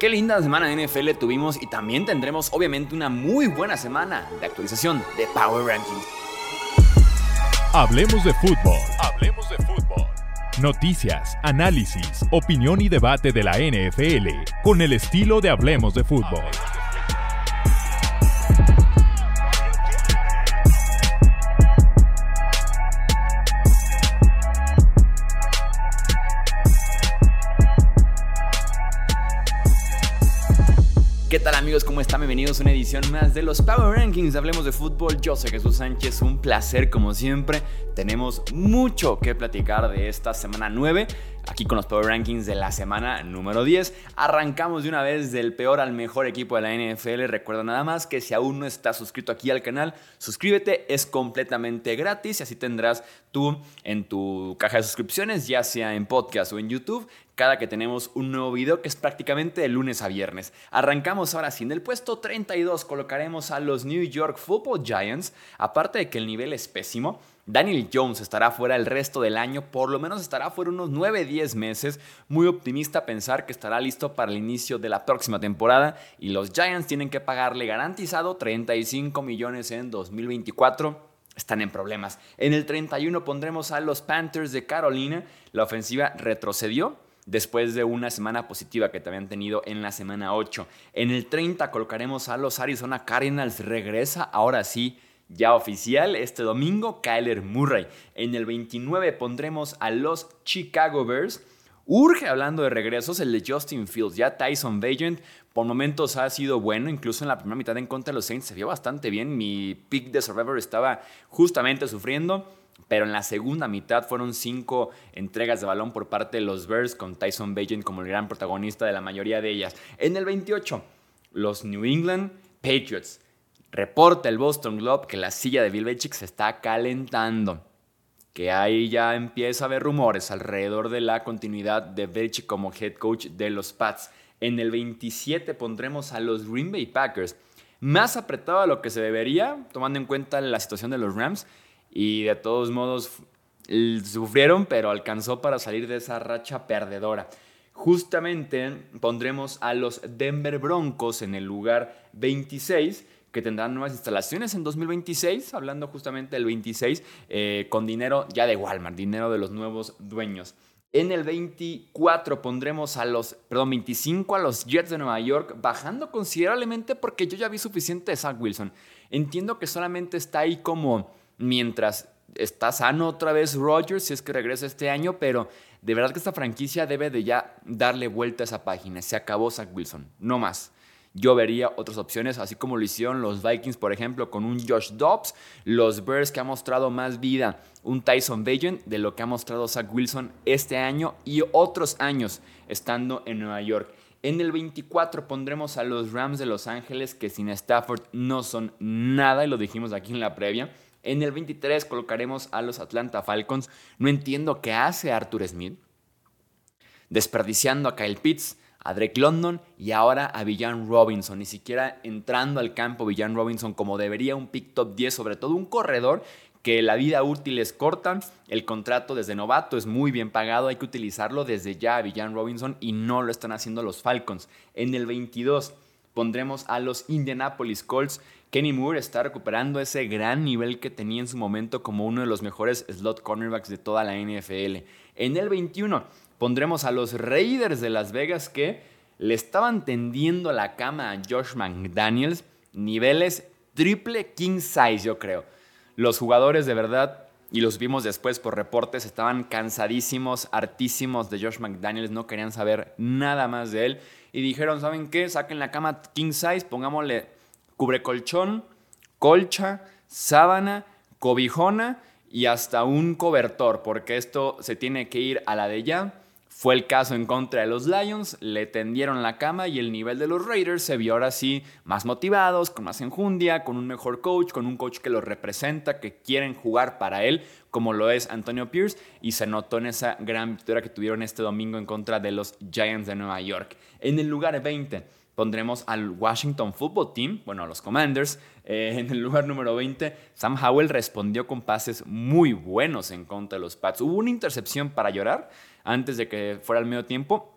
Qué linda semana de NFL tuvimos y también tendremos obviamente una muy buena semana de actualización de Power Rankings. Hablemos de fútbol. Hablemos de fútbol. Noticias, análisis, opinión y debate de la NFL con el estilo de Hablemos de fútbol. ¿Qué tal amigos? ¿Cómo están? Bienvenidos a una edición más de los Power Rankings. Hablemos de fútbol. Yo soy Jesús Sánchez. Un placer como siempre. Tenemos mucho que platicar de esta semana 9. Aquí con los Power Rankings de la semana número 10. Arrancamos de una vez del peor al mejor equipo de la NFL. Recuerda nada más que si aún no estás suscrito aquí al canal, suscríbete. Es completamente gratis y así tendrás tú en tu caja de suscripciones, ya sea en podcast o en YouTube, cada que tenemos un nuevo video que es prácticamente de lunes a viernes. Arrancamos ahora sí. En el puesto 32 colocaremos a los New York Football Giants. Aparte de que el nivel es pésimo, Daniel Jones estará fuera el resto del año, por lo menos estará fuera unos 9-10 meses. Muy optimista pensar que estará listo para el inicio de la próxima temporada y los Giants tienen que pagarle garantizado 35 millones en 2024 están en problemas. En el 31 pondremos a los Panthers de Carolina. La ofensiva retrocedió después de una semana positiva que te habían tenido en la semana 8. En el 30 colocaremos a los Arizona Cardinals. Regresa ahora sí, ya oficial, este domingo, Kyler Murray. En el 29 pondremos a los Chicago Bears. Urge hablando de regresos el de Justin Fields. Ya Tyson Bagent por momentos ha sido bueno, incluso en la primera mitad en contra de los Saints se vio bastante bien. Mi pick de Survivor estaba justamente sufriendo pero en la segunda mitad fueron cinco entregas de balón por parte de los Bears con Tyson Bagent como el gran protagonista de la mayoría de ellas. En el 28, los New England Patriots. Reporta el Boston Globe que la silla de Bill Belichick se está calentando. Que ahí ya empieza a haber rumores alrededor de la continuidad de Belichick como head coach de los Pats. En el 27 pondremos a los Green Bay Packers. Más apretado a lo que se debería, tomando en cuenta la situación de los Rams y de todos modos sufrieron, pero alcanzó para salir de esa racha perdedora. Justamente pondremos a los Denver Broncos en el lugar 26, que tendrán nuevas instalaciones en 2026, hablando justamente del 26, eh, con dinero ya de Walmart, dinero de los nuevos dueños. En el 24 pondremos a los, perdón, 25 a los Jets de Nueva York, bajando considerablemente porque yo ya vi suficiente de Zach Wilson. Entiendo que solamente está ahí como mientras está sano otra vez Rodgers, si es que regresa este año, pero de verdad que esta franquicia debe de ya darle vuelta a esa página. Se acabó Zach Wilson, no más. Yo vería otras opciones, así como lo hicieron los Vikings, por ejemplo, con un Josh Dobbs, los Bears que ha mostrado más vida, un Tyson Bagent de lo que ha mostrado Zach Wilson este año y otros años estando en Nueva York. En el 24 pondremos a los Rams de Los Ángeles, que sin Stafford no son nada, y lo dijimos aquí en la previa. En el 23 colocaremos a los Atlanta Falcons. No entiendo qué hace Arthur Smith. Desperdiciando a Kyle Pitts, a Drake London y ahora a Villan Robinson. Ni siquiera entrando al campo Villan Robinson como debería un pick top 10, sobre todo un corredor que la vida útil es corta, el contrato desde novato es muy bien pagado, hay que utilizarlo desde ya a Villan Robinson y no lo están haciendo los Falcons. En el 22 pondremos a los Indianapolis Colts Kenny Moore está recuperando ese gran nivel que tenía en su momento como uno de los mejores slot cornerbacks de toda la NFL. En el 21 pondremos a los Raiders de Las Vegas que le estaban tendiendo la cama a Josh McDaniels, niveles triple king size yo creo. Los jugadores de verdad y los vimos después por reportes, estaban cansadísimos, hartísimos de Josh McDaniels, no querían saber nada más de él. Y dijeron, ¿saben qué? Saquen la cama king size, pongámosle cubre colchón, colcha, sábana, cobijona y hasta un cobertor, porque esto se tiene que ir a la de ya. Fue el caso en contra de los Lions, le tendieron la cama y el nivel de los Raiders se vio ahora sí más motivados, con más enjundia, con un mejor coach, con un coach que los representa, que quieren jugar para él, como lo es Antonio Pierce, y se notó en esa gran victoria que tuvieron este domingo en contra de los Giants de Nueva York. En el lugar 20 pondremos al Washington Football Team, bueno, a los Commanders. Eh, en el lugar número 20, Sam Howell respondió con pases muy buenos en contra de los Pats. Hubo una intercepción para llorar antes de que fuera el medio tiempo.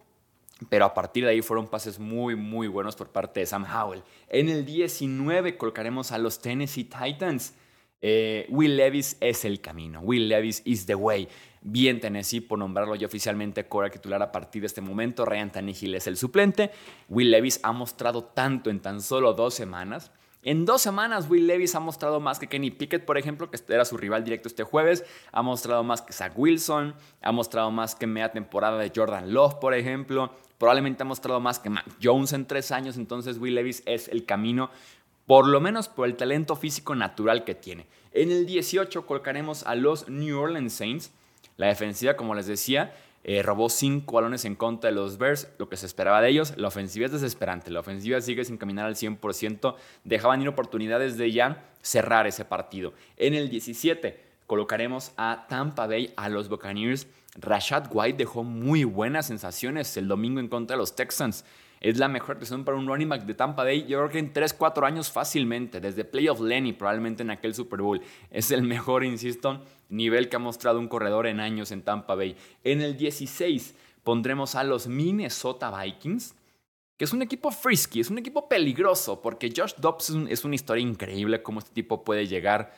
pero a partir de ahí fueron pases muy, muy buenos por parte de Sam Howell. En el 19 colocaremos a los Tennessee Titans. Eh, Will Levis es el camino. Will Levis is the way. Bien Tennessee por nombrarlo ya oficialmente cora titular a partir de este momento. Ryan Tannehill es el suplente. Will Levis ha mostrado tanto en tan solo dos semanas. En dos semanas, Will Levis ha mostrado más que Kenny Pickett, por ejemplo, que era su rival directo este jueves. Ha mostrado más que Zach Wilson. Ha mostrado más que media temporada de Jordan Love, por ejemplo. Probablemente ha mostrado más que Mac Jones en tres años. Entonces, Will Levis es el camino, por lo menos por el talento físico natural que tiene. En el 18 colocaremos a los New Orleans Saints. La defensiva, como les decía, eh, robó cinco balones en contra de los Bears, lo que se esperaba de ellos. La ofensiva es desesperante, la ofensiva sigue sin caminar al 100%, dejaban ir oportunidades de ya cerrar ese partido. En el 17 colocaremos a Tampa Bay, a los Buccaneers. Rashad White dejó muy buenas sensaciones el domingo en contra de los Texans. Es la mejor decisión para un running back de Tampa Bay. Yo creo que en 3, 4 años fácilmente, desde Playoff Lenny, probablemente en aquel Super Bowl. Es el mejor, insisto, nivel que ha mostrado un corredor en años en Tampa Bay. En el 16 pondremos a los Minnesota Vikings, que es un equipo frisky, es un equipo peligroso, porque Josh Dobbs es una historia increíble cómo este tipo puede llegar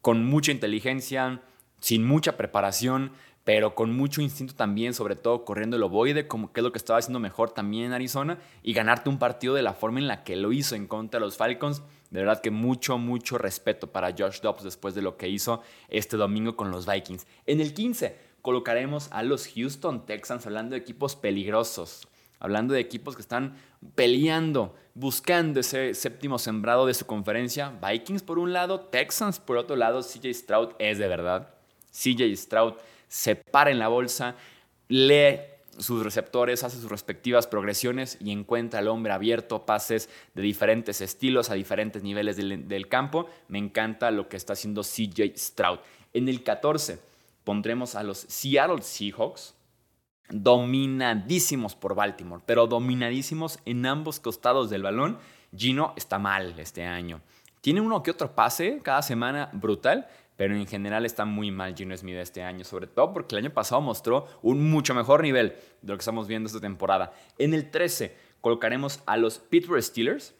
con mucha inteligencia, sin mucha preparación pero con mucho instinto también, sobre todo corriendo el ovoide, como que es lo que estaba haciendo mejor también en Arizona, y ganarte un partido de la forma en la que lo hizo en contra de los Falcons. De verdad que mucho, mucho respeto para Josh Dobbs después de lo que hizo este domingo con los Vikings. En el 15 colocaremos a los Houston Texans, hablando de equipos peligrosos, hablando de equipos que están peleando, buscando ese séptimo sembrado de su conferencia. Vikings por un lado, Texans por otro lado, CJ Stroud es de verdad. CJ Stroud se para en la bolsa, lee sus receptores, hace sus respectivas progresiones y encuentra al hombre abierto, pases de diferentes estilos a diferentes niveles del, campo. Me encanta lo que está haciendo CJ Stroud. En el 14 pondremos a los Seattle Seahawks, dominadísimos por Baltimore, pero dominadísimos en ambos costados del balón. Gino está mal este año. Tiene uno que otro pase cada semana brutal, pero en general está muy mal Gino Smith este año, sobre todo porque el año pasado mostró un mucho mejor nivel de lo que estamos viendo esta temporada. En el 13 colocaremos a los Pittsburgh Steelers.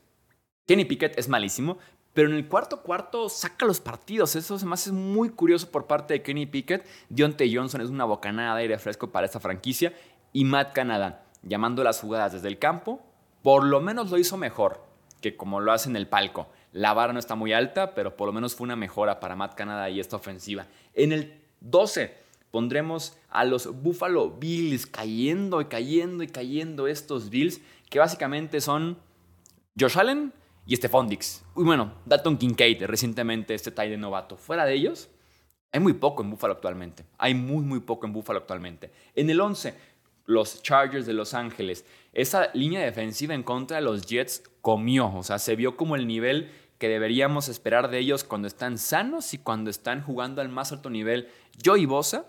Kenny Pickett es malísimo, pero en el cuarto cuarto saca los partidos. Eso me hace muy curioso por parte de Kenny Pickett. Dionte Johnson es una bocanada de aire fresco para esta franquicia. Y Matt Canada, llamando las jugadas desde el campo, por lo menos lo hizo mejor que como lo hace en el palco. La vara no está muy alta, pero por lo menos fue una mejora para Matt Canada y esta ofensiva. En el 12 pondremos a los Buffalo Bills cayendo y cayendo y cayendo estos Bills que básicamente son Josh Allen y Stephon Dix. Y bueno, Dalton Kincaid recientemente este tie de novato. Fuera de ellos, hay muy poco en Buffalo actualmente. Hay muy, muy poco en Buffalo actualmente. En el 11, los Chargers de Los Ángeles. Esa línea defensiva en contra de los Jets comió, o sea, se vio como el nivel que deberíamos esperar de ellos cuando están sanos y cuando están jugando al más alto nivel. Joey Bosa,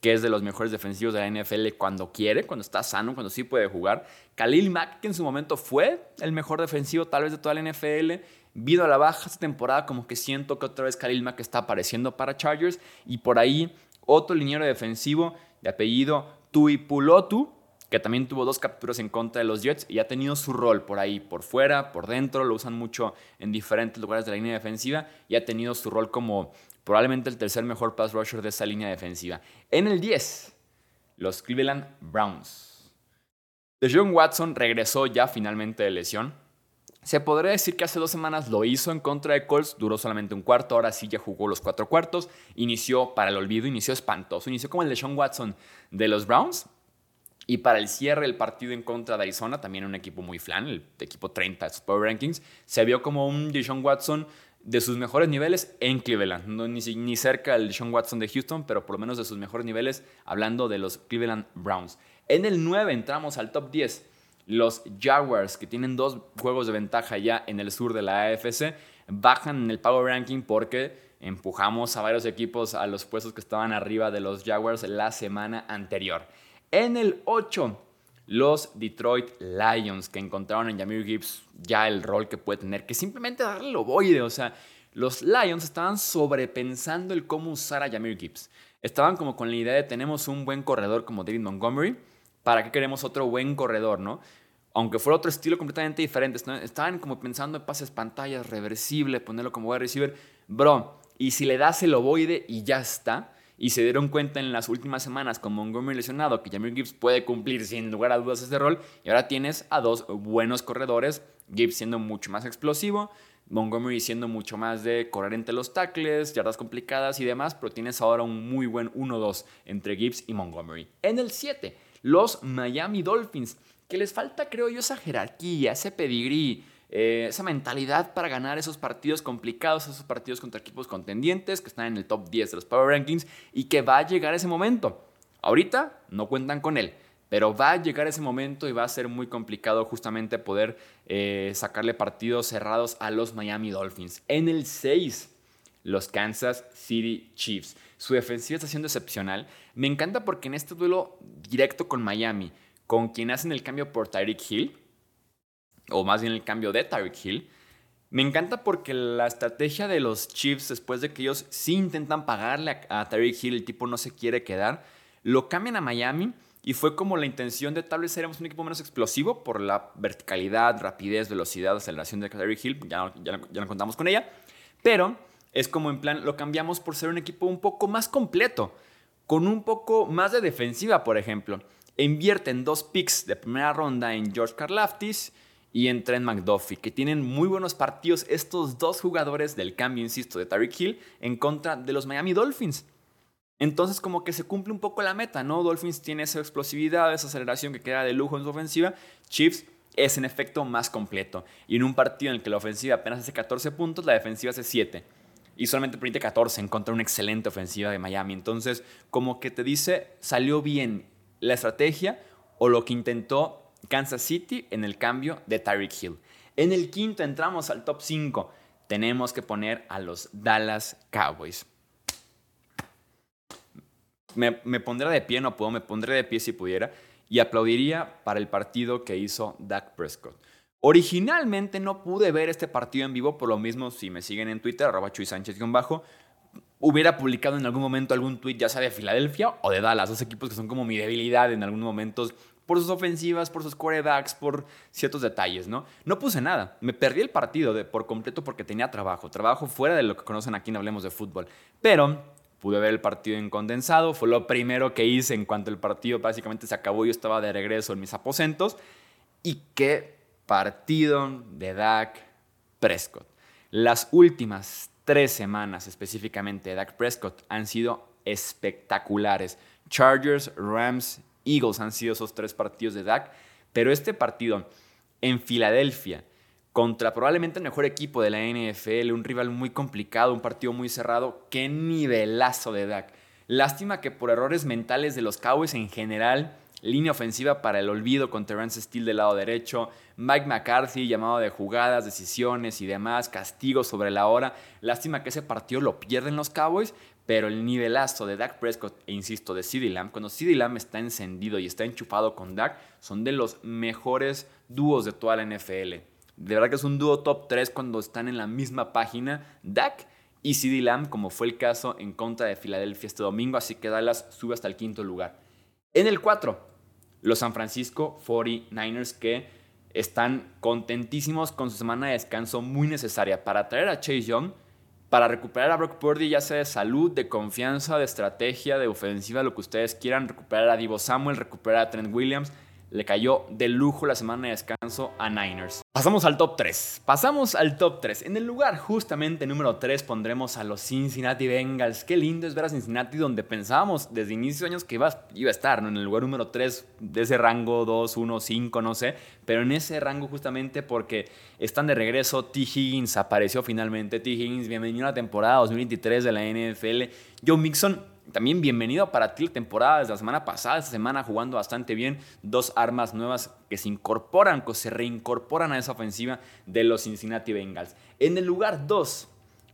que es de los mejores defensivos de la NFL cuando quiere, cuando está sano, cuando sí puede jugar. Khalil Mack, que en su momento fue el mejor defensivo tal vez de toda la NFL. Vido a la baja esta temporada, como que siento que otra vez Khalil Mack está apareciendo para Chargers. Y por ahí otro liniero defensivo de apellido Tui Pulotu, que también tuvo dos capturas en contra de los Jets y ha tenido su rol por ahí, por fuera, por dentro, lo usan mucho en diferentes lugares de la línea defensiva y ha tenido su rol como probablemente el tercer mejor pass rusher de esa línea defensiva. En el 10, los Cleveland Browns. John Watson regresó ya finalmente de lesión. Se podría decir que hace dos semanas lo hizo en contra de Colts, duró solamente un cuarto, ahora sí ya jugó los cuatro cuartos, inició para el olvido, inició espantoso, inició como el de Watson de los Browns, y para el cierre del partido en contra de Arizona, también un equipo muy flan, el equipo 30 de sus Power Rankings, se vio como un Deshaun Watson de sus mejores niveles en Cleveland. No, ni, ni cerca del Deshaun Watson de Houston, pero por lo menos de sus mejores niveles, hablando de los Cleveland Browns. En el 9 entramos al top 10. Los Jaguars, que tienen dos juegos de ventaja ya en el sur de la AFC, bajan en el Power Ranking porque empujamos a varios equipos a los puestos que estaban arriba de los Jaguars la semana anterior. En el 8, los Detroit Lions, que encontraron en Jameer Gibbs ya el rol que puede tener, que simplemente darle el ovoide. O sea, los Lions estaban sobrepensando el cómo usar a Jameer Gibbs. Estaban como con la idea de tenemos un buen corredor como David Montgomery, ¿para qué queremos otro buen corredor, no? Aunque fuera otro estilo completamente diferente. Estaban como pensando en pases pantallas, reversible, ponerlo como wide receiver. Bro, y si le das el ovoide y ya está, y se dieron cuenta en las últimas semanas con Montgomery lesionado que Jamir Gibbs puede cumplir sin lugar a dudas ese rol, y ahora tienes a dos buenos corredores, Gibbs siendo mucho más explosivo, Montgomery siendo mucho más de correr entre los tackles, yardas complicadas y demás, pero tienes ahora un muy buen 1-2 entre Gibbs y Montgomery. En el 7, los Miami Dolphins, que les falta, creo yo, esa jerarquía, ese pedigrí, eh, esa mentalidad para ganar esos partidos complicados, esos partidos contra equipos contendientes que están en el top 10 de los Power Rankings y que va a llegar ese momento. Ahorita no cuentan con él, pero va a llegar ese momento y va a ser muy complicado justamente poder eh, sacarle partidos cerrados a los Miami Dolphins. En el 6, los Kansas City Chiefs. Su defensiva está siendo excepcional. Me encanta porque en este duelo directo con Miami, con quien hacen el cambio por Tyreek Hill, o más bien el cambio de Tyreek Hill, me encanta porque la estrategia de los Chiefs, después de que ellos sí intentan pagarle a, a Tyreek Hill, el tipo no se quiere quedar, lo cambian a Miami y fue como la intención de tal vez un equipo menos explosivo por la verticalidad, rapidez, velocidad, aceleración de Tyreek Hill, ya, ya, ya no contamos con ella, pero es como en plan, lo cambiamos por ser un equipo un poco más completo, con un poco más de defensiva, por ejemplo. Invierten dos picks de primera ronda en George Karlaftis y en Trent McDuffie, que tienen muy buenos partidos estos dos jugadores del cambio, insisto, de Tyreek Hill en contra de los Miami Dolphins. Entonces como que se cumple un poco la meta, ¿no? Dolphins tiene esa explosividad, esa aceleración que queda de lujo en su ofensiva. Chiefs es en efecto más completo. Y en un partido en el que la ofensiva apenas hace 14 puntos, la defensiva hace 7. Y solamente permite 14 en contra de una excelente ofensiva de Miami. Entonces como que te dice, salió bien la estrategia o lo que intentó Kansas City en el cambio de Tyreek Hill. En el quinto entramos al top 5. Tenemos que poner a los Dallas Cowboys me, pondré de pie, no puedo, me pondré de pie si pudiera y aplaudiría para el partido que hizo Dak Prescott. Originalmente no pude ver este partido en vivo, por lo mismo, si me siguen en Twitter, arroba Chuy Sánchez-bajo, hubiera publicado en algún momento algún tweet, ya sea de Filadelfia o de Dallas, dos equipos que son como mi debilidad en algunos momentos por sus ofensivas, por sus quarterbacks, por ciertos detalles, ¿no? No puse nada. Me perdí el partido de, por completo porque tenía trabajo. Trabajo fuera de lo que conocen aquí en Hablemos de Fútbol. Pero pude ver el partido en condensado, fue lo primero que hice en cuanto el partido básicamente se acabó, yo estaba de regreso en mis aposentos. Y qué partido de Dak Prescott. Las últimas tres semanas específicamente de Dak Prescott han sido espectaculares. Chargers, Rams, Han sido esos tres partidos de Dak, pero este partido en Filadelfia contra probablemente el mejor equipo de la NFL, un rival muy complicado, un partido muy cerrado. Qué nivelazo de Dak. Lástima que por errores mentales de los Cowboys en general, línea ofensiva para el olvido con Terrence Steele del lado derecho, Mike McCarthy llamado de jugadas, decisiones y demás, castigos sobre la hora. Lástima que ese partido lo pierden los Cowboys, pero el nivelazo de Dak Prescott e insisto de CeeDee Lamb, cuando CeeDee Lamb está encendido y está enchufado con Dak, son de los mejores dúos de toda la NFL. De verdad que es un dúo top 3 cuando están en la misma página. Dak y CD Lamb, como fue el caso en contra de Filadelfia este domingo, así que Dallas sube hasta el quinto lugar. En el 4, los San Francisco 49ers que están contentísimos con su semana de descanso muy necesaria para traer a Chase Young, para recuperar a Brock Purdy, ya sea de salud, de confianza, de estrategia, de ofensiva, lo que ustedes quieran, recuperar a Divo Samuel, recuperar a Trent Williams le cayó de lujo la semana de descanso a Niners. Pasamos al top 3. Pasamos al top 3. En el lugar justamente número 3 pondremos a los Cincinnati Bengals. Qué lindo es ver a Cincinnati donde pensábamos desde inicio de años que iba, a estar, ¿no? En el lugar número 3 de ese rango 2, 1, 5, no sé. Pero en ese rango justamente porque están de regreso. T. Higgins apareció finalmente. T. Higgins, bienvenido a la temporada 2023 de la NFL. Joe Mixon también bienvenido para ti la temporada desde la semana pasada, esta semana jugando bastante bien. Dos armas nuevas que se incorporan, que se reincorporan a esa ofensiva de los Cincinnati Bengals. En el lugar 2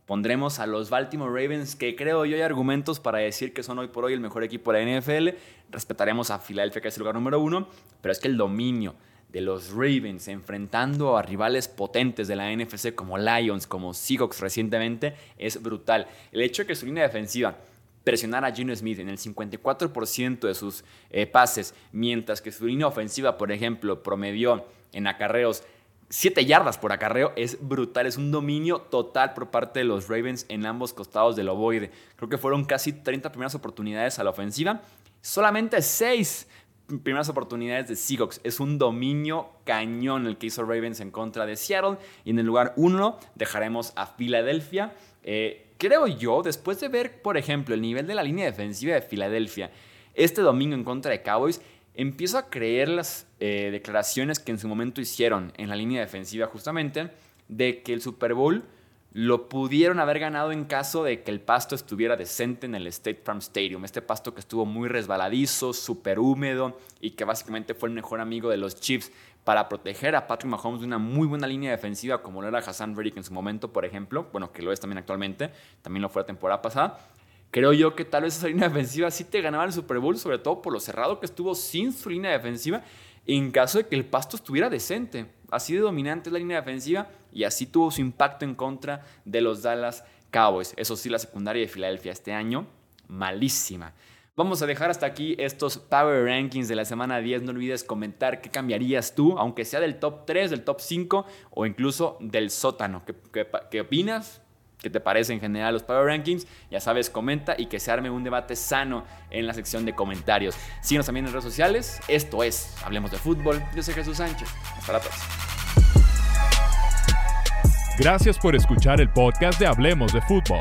pondremos a los Baltimore Ravens, que creo yo hay argumentos para decir que son hoy por hoy el mejor equipo de la NFL. Respetaremos a Philadelphia, que es el lugar número uno, pero es que el dominio de los Ravens enfrentando a rivales potentes de la NFC como Lions, como Seahawks recientemente, es brutal. El hecho de que su línea defensiva presionar a Gino Smith en el 54% de sus eh, pases, mientras que su línea ofensiva, por ejemplo, promedió en acarreos 7 yardas por acarreo es brutal, es un dominio total por parte de los Ravens en ambos costados del ovoide. Creo que fueron casi 30 primeras oportunidades a la ofensiva, solamente 6 primeras oportunidades de Seahawks. Es un dominio cañón el que hizo Ravens en contra de Seattle. Y en el lugar 1 dejaremos a Filadelfia. Eh, creo yo, después de ver, por ejemplo, el nivel de la línea defensiva de Filadelfia este domingo en contra de Cowboys, empiezo a creer las eh, declaraciones que en su momento hicieron en la línea defensiva justamente de que el Super Bowl lo pudieron haber ganado en caso de que el pasto estuviera decente en el State Farm Stadium. Este pasto que estuvo muy resbaladizo, súper húmedo y que básicamente fue el mejor amigo de los Chiefs para proteger a Patrick Mahomes de una muy buena línea defensiva como lo era Hassan Reddick en su momento, por ejemplo. Bueno, que lo es también actualmente. También lo fue la temporada pasada. Creo yo que tal vez esa línea defensiva sí te ganaba el Super Bowl, sobre todo por lo cerrado que estuvo sin su línea defensiva, en caso de que el pasto estuviera decente. Así de dominante es la línea defensiva y así tuvo su impacto en contra de los Dallas Cowboys. Eso sí, la secundaria de Filadelfia este año, malísima. Vamos a dejar hasta aquí estos Power Rankings de la semana 10. No olvides comentar qué cambiarías tú, aunque sea del top 3, del top 5 o incluso del sótano. ¿Qué, qué opinas? qué te parece en general los Power Rankings. Ya sabes, comenta y que se arme un debate sano en la sección de comentarios. Síguenos también en redes sociales. Esto es Hablemos de Fútbol. Yo soy Jesús Sánchez. Hasta la próxima. Gracias por escuchar el podcast de Hablemos de Fútbol.